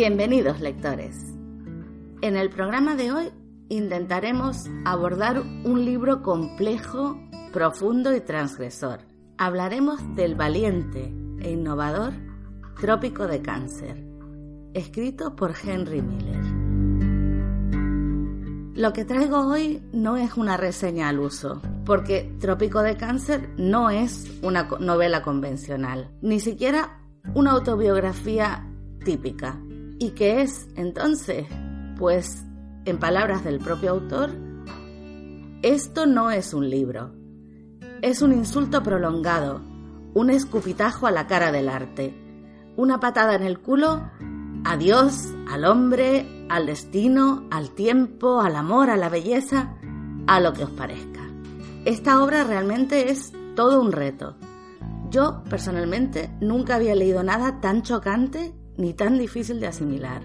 Bienvenidos lectores. En el programa de hoy intentaremos abordar un libro complejo, profundo y transgresor. Hablaremos del valiente e innovador Trópico de Cáncer, escrito por Henry Miller. Lo que traigo hoy no es una reseña al uso, porque Trópico de Cáncer no es una novela convencional, ni siquiera una autobiografía típica. ¿Y qué es entonces? Pues, en palabras del propio autor, esto no es un libro, es un insulto prolongado, un escupitajo a la cara del arte, una patada en el culo a Dios, al hombre, al destino, al tiempo, al amor, a la belleza, a lo que os parezca. Esta obra realmente es todo un reto. Yo, personalmente, nunca había leído nada tan chocante ni tan difícil de asimilar.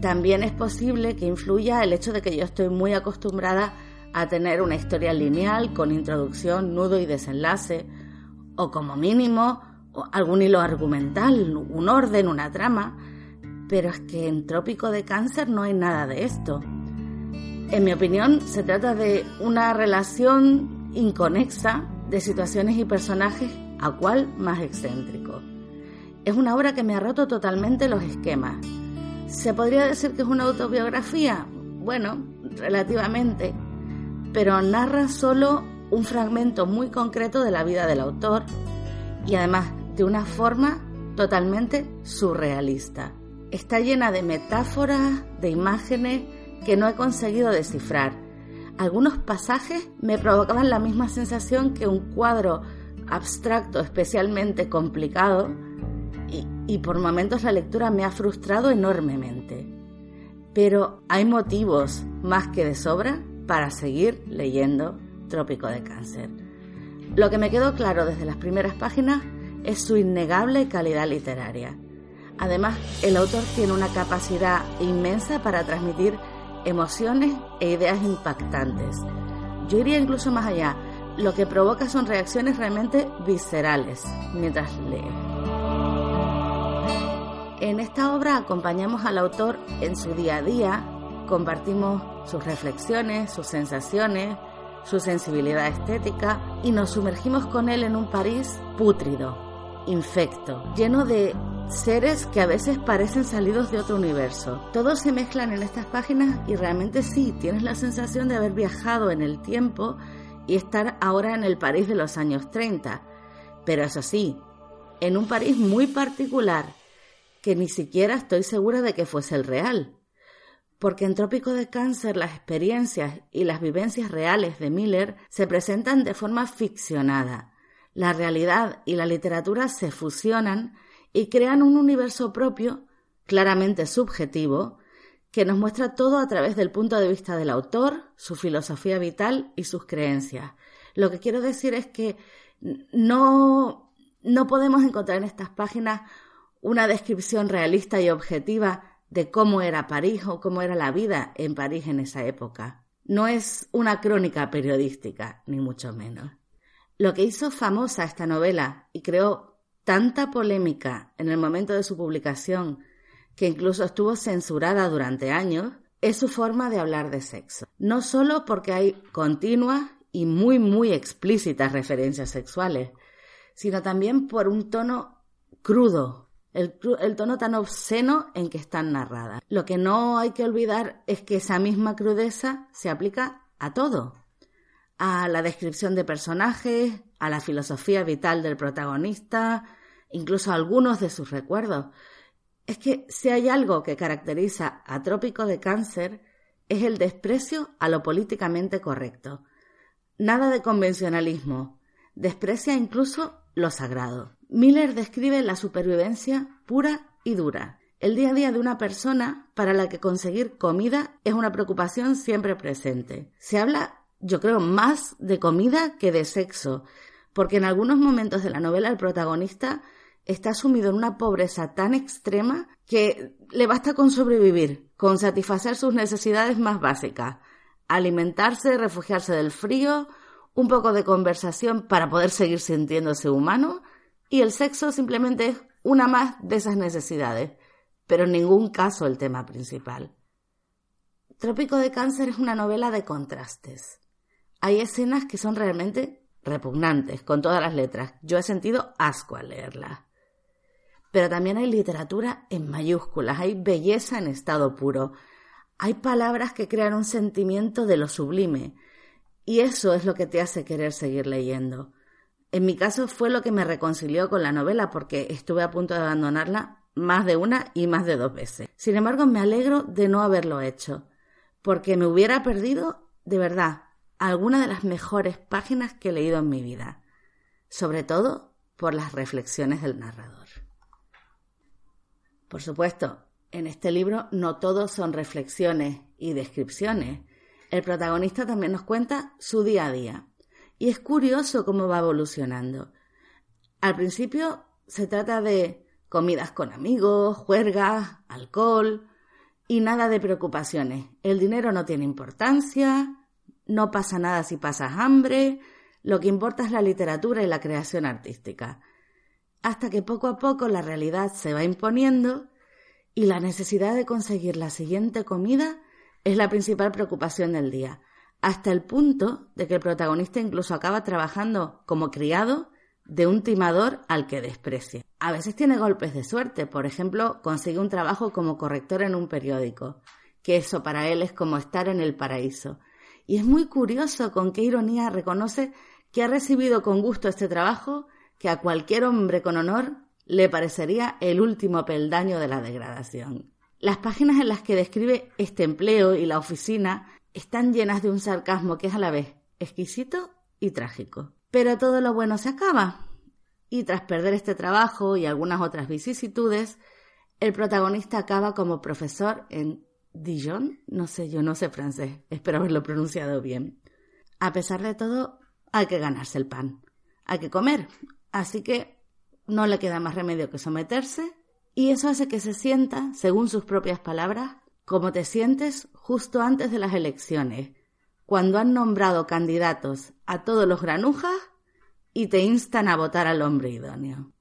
También es posible que influya el hecho de que yo estoy muy acostumbrada a tener una historia lineal con introducción, nudo y desenlace, o como mínimo algún hilo argumental, un orden, una trama, pero es que en Trópico de Cáncer no hay nada de esto. En mi opinión, se trata de una relación inconexa de situaciones y personajes a cual más excéntrico. Es una obra que me ha roto totalmente los esquemas. ¿Se podría decir que es una autobiografía? Bueno, relativamente, pero narra solo un fragmento muy concreto de la vida del autor y además de una forma totalmente surrealista. Está llena de metáforas, de imágenes que no he conseguido descifrar. Algunos pasajes me provocaban la misma sensación que un cuadro abstracto especialmente complicado y, por momentos la lectura me ha frustrado enormemente. Pero hay motivos más que de sobra para seguir leyendo Trópico de Cáncer. Lo que me quedó claro desde las primeras páginas es su innegable calidad literaria. Además, el autor tiene una capacidad inmensa para transmitir emociones e ideas impactantes. Yo iría incluso más allá. Lo que provoca son reacciones realmente viscerales mientras lee. En esta obra acompañamos al autor en su día a día, compartimos sus reflexiones, sus sensaciones, su sensibilidad estética y nos sumergimos con él en un París pútrido, infecto, lleno de seres que a veces parecen salidos de otro universo. Todos se mezclan en estas páginas y realmente sí, tienes la sensación de haber viajado en el tiempo y estar ahora en el París de los años 30. Pero eso sí, en un París muy particular, que ni siquiera estoy segura de que fuese el real. Porque en Trópico de Cáncer las experiencias y las vivencias reales de Miller se presentan de forma ficcionada. La realidad y la literatura se fusionan y crean un universo propio, claramente subjetivo, que nos muestra todo a través del punto de vista del autor, su filosofía vital y sus creencias. Lo que quiero decir es que no, no podemos encontrar en estas páginas una descripción realista y objetiva de cómo era París o cómo era la vida en París en esa época. No es una crónica periodística, ni mucho menos. Lo que hizo famosa esta novela y creó tanta polémica en el momento de su publicación, que incluso estuvo censurada durante años, es su forma de hablar de sexo. No solo porque hay continuas y muy, muy explícitas referencias sexuales, sino también por un tono crudo, el, tono tan obsceno en que están narradas. Lo que no hay que olvidar es que esa misma crudeza se aplica a todo, a la descripción de personajes, a la filosofía vital del protagonista, incluso a algunos de sus recuerdos. Es que si hay algo que caracteriza a Trópico de Cáncer es el desprecio a lo políticamente correcto. Nada de convencionalismo. Desprecia incluso lo sagrado. Miller describe la supervivencia pura y dura, el día a día de una persona para la que conseguir comida es una preocupación siempre presente. Se habla, yo creo, más de comida que de sexo, porque en algunos momentos de la novela el protagonista está sumido en una pobreza tan extrema que le basta con sobrevivir, con satisfacer sus necesidades más básicas, alimentarse, refugiarse del frío, un poco de conversación para poder seguir sintiéndose humano y el sexo simplemente es una más de esas necesidades. pero en ningún caso el tema principal. Trópico de Cáncer es una novela de contrastes. Hay escenas que son realmente repugnantes, con todas las letras. Yo he sentido asco al leerla. Pero también hay literatura en mayúsculas, hay belleza en estado puro, hay palabras que crean un sentimiento de lo sublime, y eso es lo que te hace querer seguir leyendo. En mi caso fue lo que me reconcilió con la novela porque estuve a punto de abandonarla más de una y más de dos veces. Sin embargo, me alegro de no haberlo hecho, porque me hubiera perdido, de verdad, alguna de las mejores páginas que he leído en mi vida, sobre todo por las reflexiones del narrador. Por supuesto, en este libro no todos son reflexiones y descripciones. El protagonista también nos cuenta su día a día. Y es curioso cómo va evolucionando. Al principio se trata de comidas con amigos, juergas, alcohol y nada de preocupaciones. El dinero no tiene importancia, no pasa nada si pasas hambre, lo que importa es la literatura y la creación artística. Hasta que poco a poco la realidad se va imponiendo y la necesidad de conseguir la siguiente comida es la principal preocupación del día, hasta el punto de que el protagonista incluso acaba trabajando como criado de un timador al que desprecia. A veces tiene golpes de suerte, por ejemplo, consigue un trabajo como corrector en un periódico, que eso para él es como estar en el paraíso. Y es muy curioso con qué ironía reconoce que ha recibido con gusto este trabajo que a cualquier hombre con honor le parecería el último peldaño de la degradación. Las páginas en las que describe este empleo y la oficina están llenas de un sarcasmo que es a la vez exquisito y trágico. Pero todo lo bueno se acaba. Y tras perder este trabajo y algunas otras vicisitudes, el protagonista acaba como profesor en Dijon, no sé, yo no sé francés, espero haberlo pronunciado bien. A pesar de todo, hay que ganarse el pan, hay que comer, así que no le queda más remedio que someterse y eso hace que se sienta, según sus propias palabras, como te sientes justo antes de las elecciones, cuando han nombrado candidatos a todos los granujas y te instan a votar al hombre idóneo.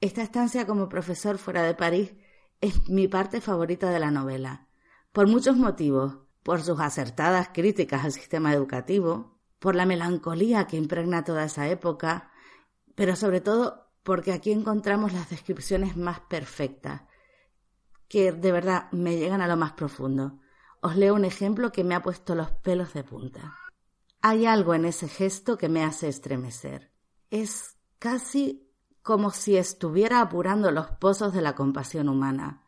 Esta estancia como profesor fuera de París es mi parte favorita de la novela por muchos motivos, por sus acertadas críticas al sistema educativo, por la melancolía que impregna toda esa época, pero sobre todo porque aquí encontramos las descripciones más perfectas, que de verdad me llegan a lo más profundo. Os leo un ejemplo que me ha puesto los pelos de punta. Hay algo en ese gesto que me hace estremecer. Es casi como si estuviera apurando los pozos de la compasión humana,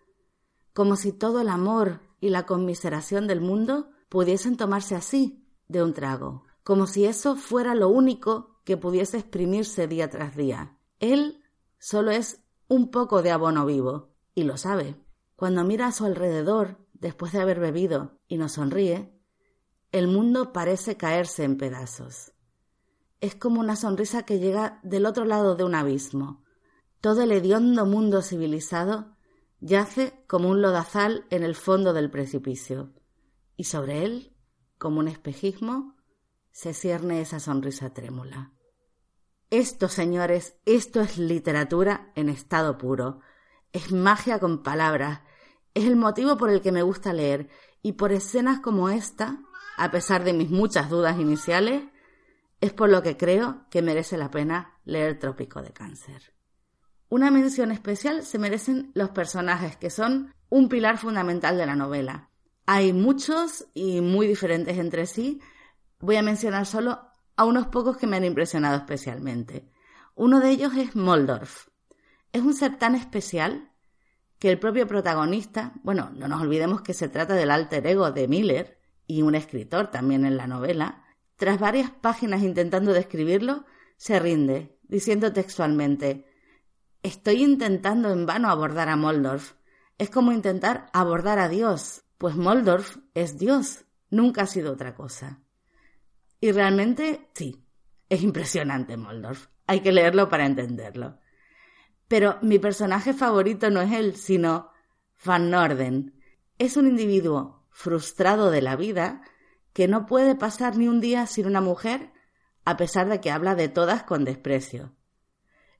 como si todo el amor y la conmiseración del mundo pudiesen tomarse así, de un trago, como si eso fuera lo único que pudiese exprimirse día tras día. Él solo es un poco de abono vivo, y lo sabe. Cuando mira a su alrededor, después de haber bebido, y nos sonríe, el mundo parece caerse en pedazos. Es como una sonrisa que llega del otro lado de un abismo. Todo el hediondo mundo civilizado yace como un lodazal en el fondo del precipicio, y sobre él, como un espejismo, se cierne esa sonrisa trémula. Esto, señores, esto es literatura en estado puro. Es magia con palabras. Es el motivo por el que me gusta leer, y por escenas como esta, a pesar de mis muchas dudas iniciales, es por lo que creo que merece la pena leer Trópico de Cáncer. Una mención especial se merecen los personajes, que son un pilar fundamental de la novela. Hay muchos y muy diferentes entre sí. Voy a mencionar solo a unos pocos que me han impresionado especialmente. Uno de ellos es Moldorf. Es un ser tan especial que el propio protagonista, bueno, no nos olvidemos que se trata del alter ego de Miller y un escritor también en la novela, tras varias páginas intentando describirlo, se rinde, diciendo textualmente Estoy intentando en vano abordar a Moldorf. Es como intentar abordar a Dios, pues Moldorf es Dios, nunca ha sido otra cosa. Y realmente, sí, es impresionante Moldorf. Hay que leerlo para entenderlo. Pero mi personaje favorito no es él, sino Van Norden. Es un individuo frustrado de la vida que no puede pasar ni un día sin una mujer a pesar de que habla de todas con desprecio.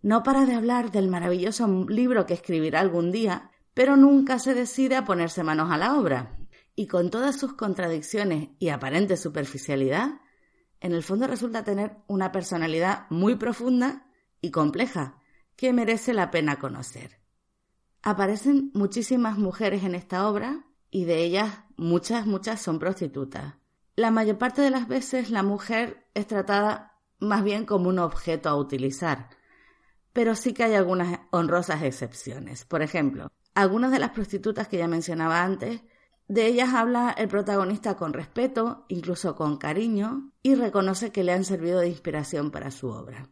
No para de hablar del maravilloso libro que escribirá algún día, pero nunca se decide a ponerse manos a la obra. Y con todas sus contradicciones y aparente superficialidad, en el fondo resulta tener una personalidad muy profunda y compleja que merece la pena conocer. Aparecen muchísimas mujeres en esta obra y de ellas muchas, muchas son prostitutas. La mayor parte de las veces la mujer es tratada más bien como un objeto a utilizar, pero sí que hay algunas honrosas excepciones. Por ejemplo, algunas de las prostitutas que ya mencionaba antes de ellas habla el protagonista con respeto, incluso con cariño, y reconoce que le han servido de inspiración para su obra.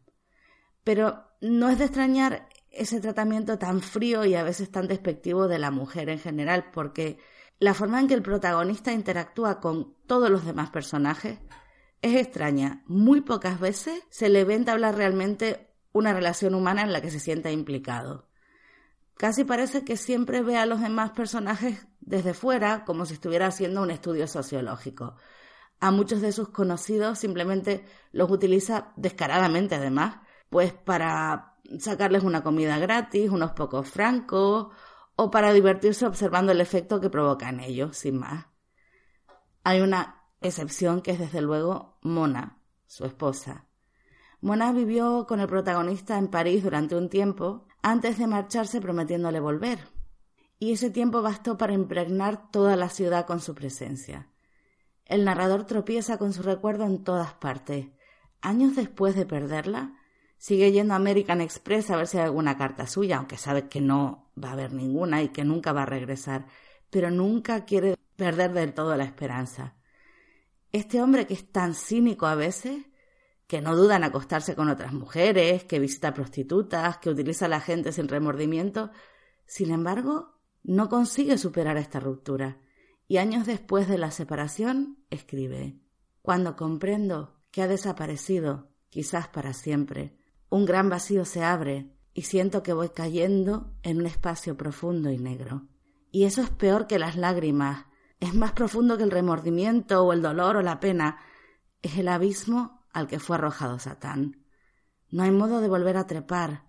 Pero no es de extrañar ese tratamiento tan frío y a veces tan despectivo de la mujer en general, porque la forma en que el protagonista interactúa con todos los demás personajes es extraña. Muy pocas veces se le ve entablar realmente una relación humana en la que se sienta implicado. Casi parece que siempre ve a los demás personajes desde fuera, como si estuviera haciendo un estudio sociológico. A muchos de sus conocidos simplemente los utiliza descaradamente, además, pues para sacarles una comida gratis, unos pocos francos, o para divertirse observando el efecto que provoca en ellos, sin más. Hay una excepción que es desde luego Mona, su esposa. Mona vivió con el protagonista en París durante un tiempo antes de marcharse prometiéndole volver. Y ese tiempo bastó para impregnar toda la ciudad con su presencia. El narrador tropieza con su recuerdo en todas partes. Años después de perderla, sigue yendo a American Express a ver si hay alguna carta suya, aunque sabe que no va a haber ninguna y que nunca va a regresar, pero nunca quiere perder del todo la esperanza. Este hombre que es tan cínico a veces, que no duda en acostarse con otras mujeres, que visita prostitutas, que utiliza a la gente sin remordimiento, sin embargo, no consigue superar esta ruptura y años después de la separación escribe Cuando comprendo que ha desaparecido, quizás para siempre, un gran vacío se abre y siento que voy cayendo en un espacio profundo y negro. Y eso es peor que las lágrimas, es más profundo que el remordimiento o el dolor o la pena, es el abismo al que fue arrojado Satán. No hay modo de volver a trepar,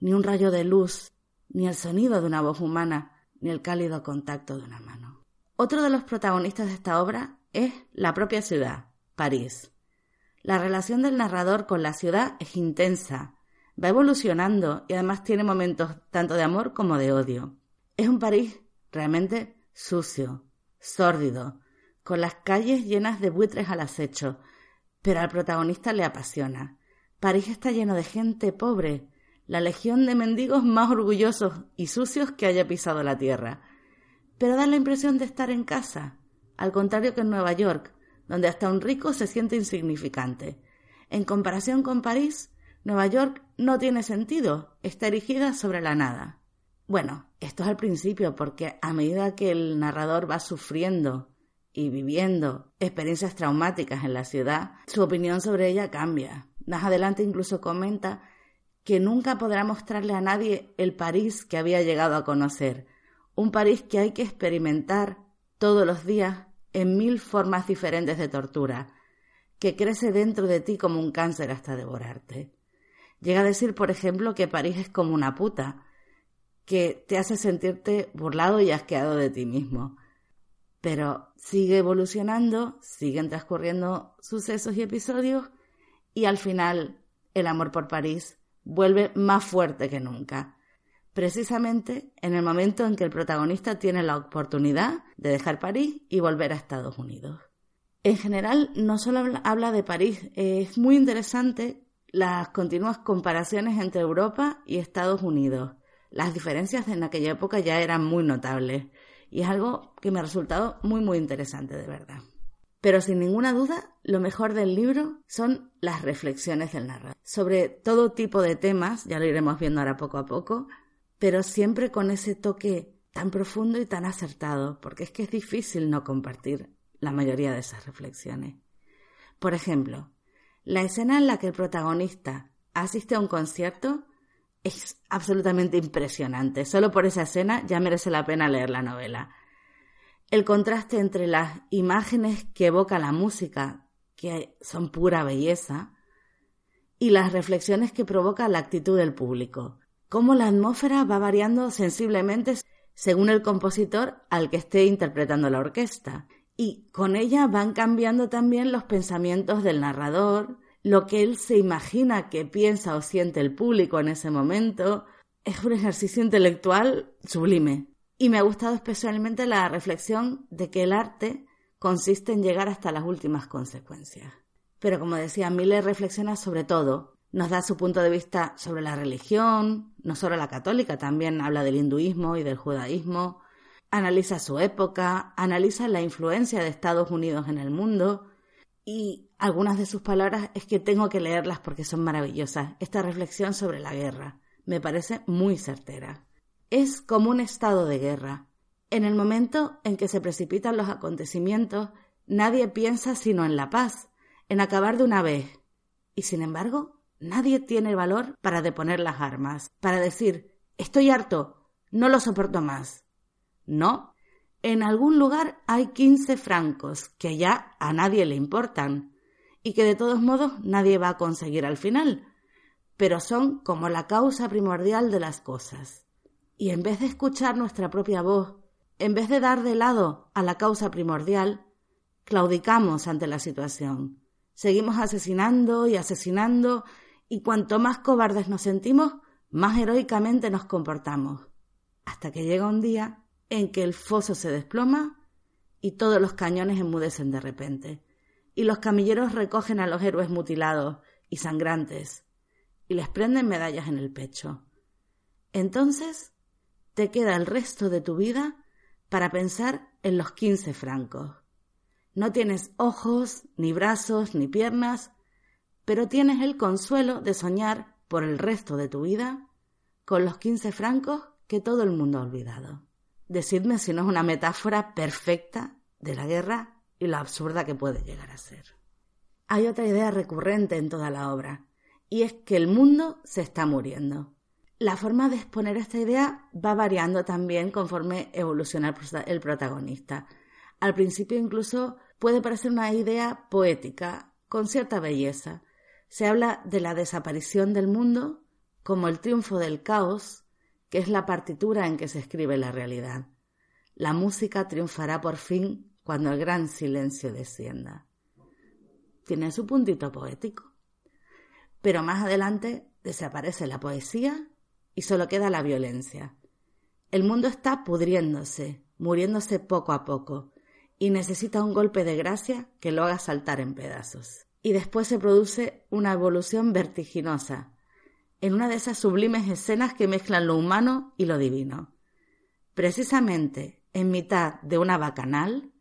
ni un rayo de luz, ni el sonido de una voz humana, ni el cálido contacto de una mano. Otro de los protagonistas de esta obra es la propia ciudad, París. La relación del narrador con la ciudad es intensa, va evolucionando y además tiene momentos tanto de amor como de odio. Es un París realmente sucio, sórdido, con las calles llenas de buitres al acecho, pero al protagonista le apasiona. París está lleno de gente pobre, la legión de mendigos más orgullosos y sucios que haya pisado la tierra. Pero da la impresión de estar en casa, al contrario que en Nueva York, donde hasta un rico se siente insignificante. En comparación con París, Nueva York no tiene sentido, está erigida sobre la nada. Bueno, esto es al principio, porque a medida que el narrador va sufriendo y viviendo experiencias traumáticas en la ciudad, su opinión sobre ella cambia. Más adelante incluso comenta que nunca podrá mostrarle a nadie el París que había llegado a conocer, un París que hay que experimentar todos los días en mil formas diferentes de tortura, que crece dentro de ti como un cáncer hasta devorarte. Llega a decir, por ejemplo, que París es como una puta, que te hace sentirte burlado y asqueado de ti mismo, pero sigue evolucionando, siguen transcurriendo sucesos y episodios y al final el amor por París vuelve más fuerte que nunca. Precisamente en el momento en que el protagonista tiene la oportunidad de dejar París y volver a Estados Unidos. En general, no solo habla de París, es muy interesante las continuas comparaciones entre Europa y Estados Unidos. Las diferencias en aquella época ya eran muy notables. Y es algo que me ha resultado muy, muy interesante, de verdad. Pero sin ninguna duda, lo mejor del libro son las reflexiones del narrador. Sobre todo tipo de temas, ya lo iremos viendo ahora poco a poco, pero siempre con ese toque tan profundo y tan acertado, porque es que es difícil no compartir la mayoría de esas reflexiones. Por ejemplo, la escena en la que el protagonista asiste a un concierto es absolutamente impresionante. Solo por esa escena ya merece la pena leer la novela. El contraste entre las imágenes que evoca la música, que son pura belleza, y las reflexiones que provoca la actitud del público. Cómo la atmósfera va variando sensiblemente según el compositor al que esté interpretando la orquesta. Y con ella van cambiando también los pensamientos del narrador, lo que él se imagina que piensa o siente el público en ese momento. Es un ejercicio intelectual sublime. Y me ha gustado especialmente la reflexión de que el arte consiste en llegar hasta las últimas consecuencias. Pero como decía, Miller reflexiona sobre todo, nos da su punto de vista sobre la religión, no solo la católica, también habla del hinduismo y del judaísmo, analiza su época, analiza la influencia de Estados Unidos en el mundo y algunas de sus palabras es que tengo que leerlas porque son maravillosas. Esta reflexión sobre la guerra me parece muy certera. Es como un estado de guerra. En el momento en que se precipitan los acontecimientos, nadie piensa sino en la paz, en acabar de una vez. Y sin embargo, nadie tiene valor para deponer las armas, para decir estoy harto, no lo soporto más. No, en algún lugar hay quince francos que ya a nadie le importan y que de todos modos nadie va a conseguir al final, pero son como la causa primordial de las cosas. Y en vez de escuchar nuestra propia voz, en vez de dar de lado a la causa primordial, claudicamos ante la situación. Seguimos asesinando y asesinando y cuanto más cobardes nos sentimos, más heroicamente nos comportamos. Hasta que llega un día en que el foso se desploma y todos los cañones enmudecen de repente, y los camilleros recogen a los héroes mutilados y sangrantes, y les prenden medallas en el pecho. Entonces te queda el resto de tu vida para pensar en los quince francos. No tienes ojos, ni brazos, ni piernas, pero tienes el consuelo de soñar por el resto de tu vida con los quince francos que todo el mundo ha olvidado. Decidme si no es una metáfora perfecta de la guerra y lo absurda que puede llegar a ser. Hay otra idea recurrente en toda la obra, y es que el mundo se está muriendo. La forma de exponer esta idea va variando también conforme evoluciona el protagonista. Al principio incluso puede parecer una idea poética, con cierta belleza. Se habla de la desaparición del mundo como el triunfo del caos que es la partitura en que se escribe la realidad. La música triunfará por fin cuando el gran silencio descienda. Tiene su puntito poético. Pero más adelante desaparece la poesía y solo queda la violencia. El mundo está pudriéndose, muriéndose poco a poco, y necesita un golpe de gracia que lo haga saltar en pedazos. Y después se produce una evolución vertiginosa, en una de esas sublimes escenas que mezclan lo humano y lo divino. Precisamente en mitad de una bacanal,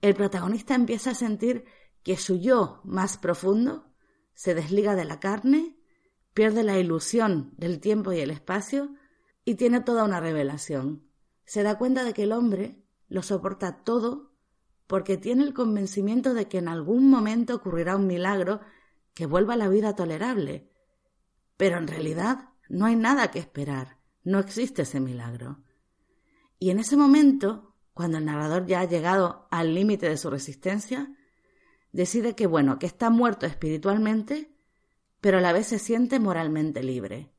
el protagonista empieza a sentir que su yo más profundo se desliga de la carne, pierde la ilusión del tiempo y el espacio y tiene toda una revelación. Se da cuenta de que el hombre lo soporta todo porque tiene el convencimiento de que en algún momento ocurrirá un milagro que vuelva la vida tolerable, pero en realidad no hay nada que esperar, no existe ese milagro. Y en ese momento, cuando el narrador ya ha llegado al límite de su resistencia, decide que bueno, que está muerto espiritualmente, pero a la vez se siente moralmente libre.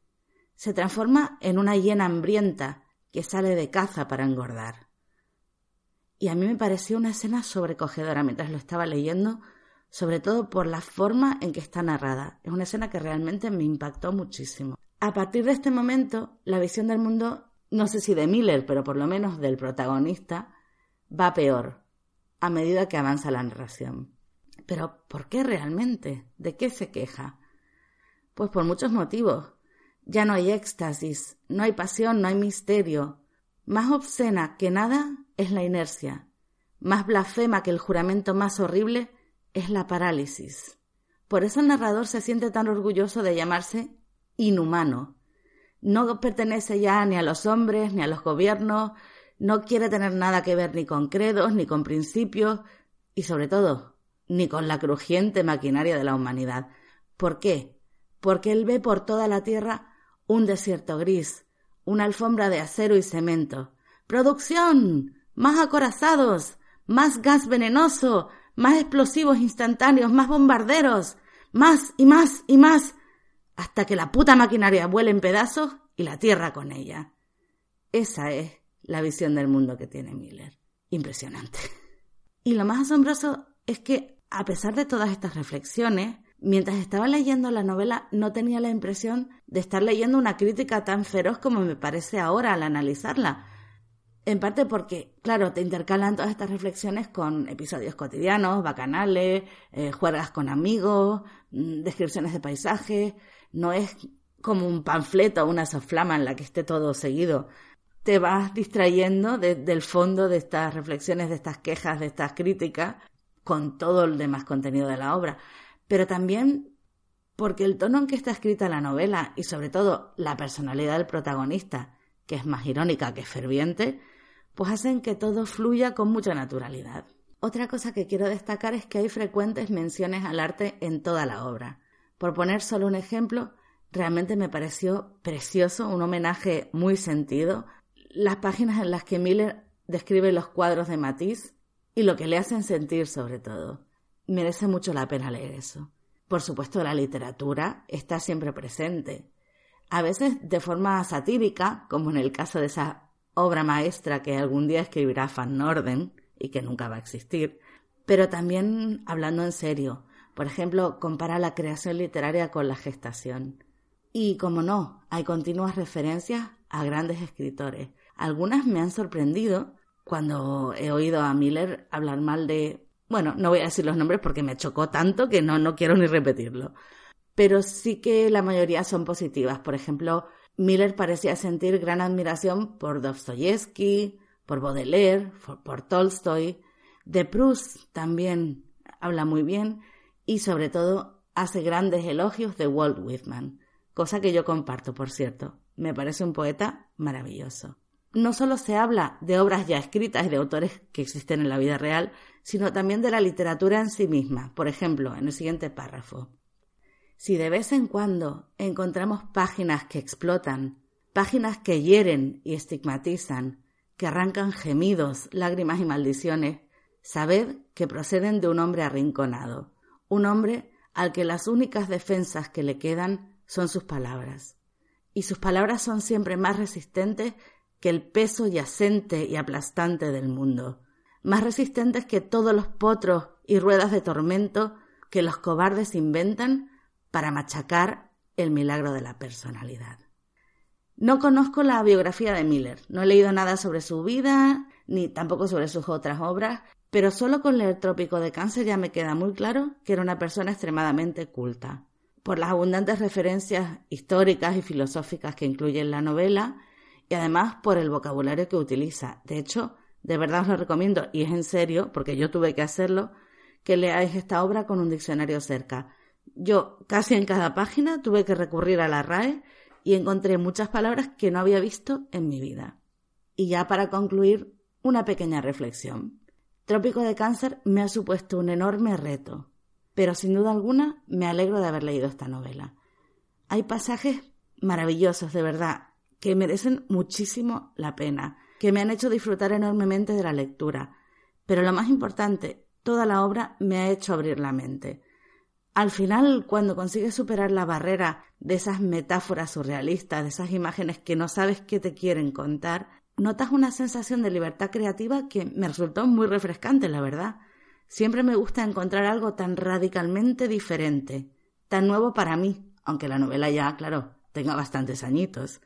Se transforma en una hiena hambrienta que sale de caza para engordar. Y a mí me pareció una escena sobrecogedora mientras lo estaba leyendo, sobre todo por la forma en que está narrada. Es una escena que realmente me impactó muchísimo. A partir de este momento, la visión del mundo, no sé si de Miller, pero por lo menos del protagonista, va peor a medida que avanza la narración. Pero ¿por qué realmente? ¿De qué se queja? Pues por muchos motivos. Ya no hay éxtasis, no hay pasión, no hay misterio. Más obscena que nada es la inercia. Más blasfema que el juramento más horrible es la parálisis. Por eso el narrador se siente tan orgulloso de llamarse inhumano. No pertenece ya ni a los hombres ni a los gobiernos, no quiere tener nada que ver ni con credos, ni con principios, y sobre todo, ni con la crujiente maquinaria de la humanidad. ¿Por qué? Porque él ve por toda la tierra un desierto gris, una alfombra de acero y cemento. ¡Producción! ¡Más acorazados! ¡Más gas venenoso! más explosivos instantáneos, más bombarderos, más y más y más, hasta que la puta maquinaria vuele en pedazos y la tierra con ella. Esa es la visión del mundo que tiene Miller. Impresionante. Y lo más asombroso es que, a pesar de todas estas reflexiones, mientras estaba leyendo la novela no tenía la impresión de estar leyendo una crítica tan feroz como me parece ahora al analizarla. En parte porque, claro, te intercalan todas estas reflexiones con episodios cotidianos, bacanales, eh, juegas con amigos, mm, descripciones de paisajes. No es como un panfleto o una soflama en la que esté todo seguido. Te vas distrayendo del fondo de estas reflexiones, de estas quejas, de estas críticas, con todo el demás contenido de la obra. Pero también porque el tono en que está escrita la novela y sobre todo la personalidad del protagonista, que es más irónica que ferviente, pues hacen que todo fluya con mucha naturalidad. Otra cosa que quiero destacar es que hay frecuentes menciones al arte en toda la obra. Por poner solo un ejemplo, realmente me pareció precioso, un homenaje muy sentido, las páginas en las que Miller describe los cuadros de Matisse y lo que le hacen sentir sobre todo. Merece mucho la pena leer eso. Por supuesto, la literatura está siempre presente, a veces de forma satírica, como en el caso de esa obra maestra que algún día escribirá Van Norden y que nunca va a existir, pero también hablando en serio. Por ejemplo, compara la creación literaria con la gestación. Y, como no, hay continuas referencias a grandes escritores. Algunas me han sorprendido cuando he oído a Miller hablar mal de... Bueno, no voy a decir los nombres porque me chocó tanto que no, no quiero ni repetirlo. Pero sí que la mayoría son positivas. Por ejemplo, Miller parecía sentir gran admiración por Dostoyevsky, por Baudelaire, por, Tolstoy. De Proust también habla muy bien y sobre todo hace grandes elogios de Walt Whitman, cosa que yo comparto, por cierto. Me parece un poeta maravilloso. No solo se habla de obras ya escritas y de autores que existen en la vida real, sino también de la literatura en sí misma. Por ejemplo, en el siguiente párrafo. Si de vez en cuando encontramos páginas que explotan, páginas que hieren y estigmatizan, que arrancan gemidos, lágrimas y maldiciones, sabed que proceden de un hombre arrinconado, un hombre al que las únicas defensas que le quedan son sus palabras. Y sus palabras son siempre más resistentes que el peso yacente y aplastante del mundo, más resistentes que todos los potros y ruedas de tormento que los cobardes inventan para machacar el milagro de la personalidad. No conozco la biografía de Miller, no he leído nada sobre su vida, ni tampoco sobre sus otras obras, pero solo con leer Trópico de Cáncer ya me queda muy claro que era una persona extremadamente culta. Por las abundantes referencias históricas y filosóficas que incluye en la novela, y además por el vocabulario que utiliza. De hecho, de verdad os lo recomiendo, y es en serio, porque yo tuve que hacerlo, que leáis esta obra con un diccionario cerca, yo casi en cada página tuve que recurrir a la RAE y encontré muchas palabras que no había visto en mi vida. Y ya para concluir, una pequeña reflexión. Trópico de Cáncer me ha supuesto un enorme reto, pero sin duda alguna me alegro de haber leído esta novela. Hay pasajes maravillosos, de verdad, que merecen muchísimo la pena, que me han hecho disfrutar enormemente de la lectura, pero lo más importante, toda la obra me ha hecho abrir la mente. Al final, cuando consigues superar la barrera de esas metáforas surrealistas, de esas imágenes que no sabes qué te quieren contar, notas una sensación de libertad creativa que me resultó muy refrescante, la verdad. Siempre me gusta encontrar algo tan radicalmente diferente, tan nuevo para mí, aunque la novela ya, claro, tenga bastantes añitos.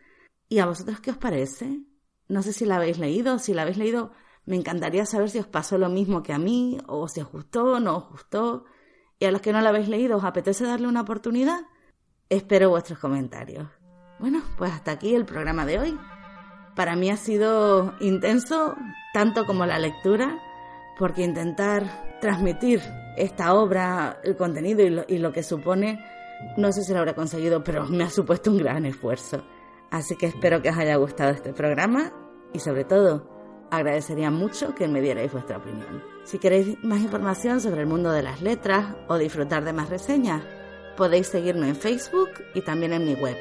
¿Y a vosotros qué os parece? No sé si la habéis leído, si la habéis leído, me encantaría saber si os pasó lo mismo que a mí, o si os gustó no os gustó. Y a los que no la habéis leído, ¿os apetece darle una oportunidad? Espero vuestros comentarios. Bueno, pues hasta aquí el programa de hoy. Para mí ha sido intenso, tanto como la lectura, porque intentar transmitir esta obra, el contenido y lo, que supone, no sé si lo habrá conseguido, pero me ha supuesto un gran esfuerzo. Así que espero que os haya gustado este programa y sobre todo agradecería mucho que me dierais vuestra opinión. Si queréis más información sobre el mundo de las letras o disfrutar de más reseñas, podéis seguirme en Facebook y también en mi web,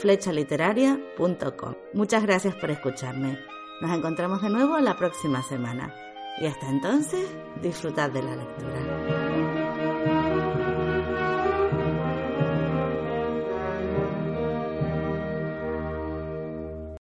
flechaliteraria.com. Muchas gracias por escucharme. Nos encontramos de nuevo la próxima semana. Y hasta entonces, disfrutad de la lectura.